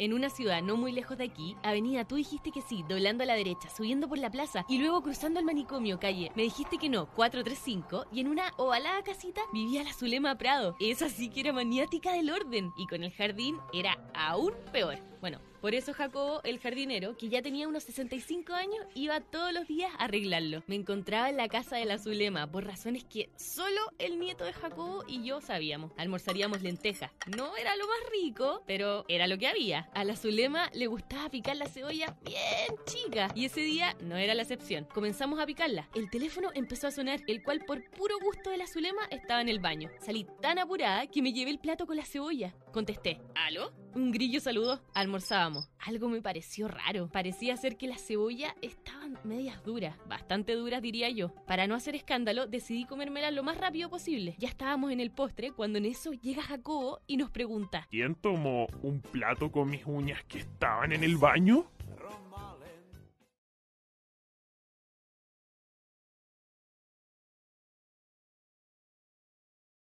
En una ciudad no muy lejos de aquí, avenida, tú dijiste que sí, doblando a la derecha, subiendo por la plaza y luego cruzando el manicomio, calle. Me dijiste que no, 435, y en una ovalada casita vivía la Zulema Prado. Esa sí que era maniática del orden, y con el jardín era aún peor. Bueno, por eso Jacobo, el jardinero, que ya tenía unos 65 años, iba todos los días a arreglarlo. Me encontraba en la casa de la Zulema por razones que solo el nieto de Jacobo y yo sabíamos. Almorzaríamos lentejas. No era lo más rico, pero era lo que había. A la Zulema le gustaba picar la cebolla bien chica y ese día no era la excepción. Comenzamos a picarla. El teléfono empezó a sonar, el cual por puro gusto de la Zulema estaba en el baño. Salí tan apurada que me llevé el plato con la cebolla. Contesté, ¿aló? Un grillo saludó. Almorzábamos. Algo me pareció raro. Parecía ser que las cebollas estaban medias duras. Bastante duras, diría yo. Para no hacer escándalo, decidí comérmelas lo más rápido posible. Ya estábamos en el postre cuando en eso llega Jacobo y nos pregunta. ¿Quién tomó un plato con mis uñas que estaban en el baño?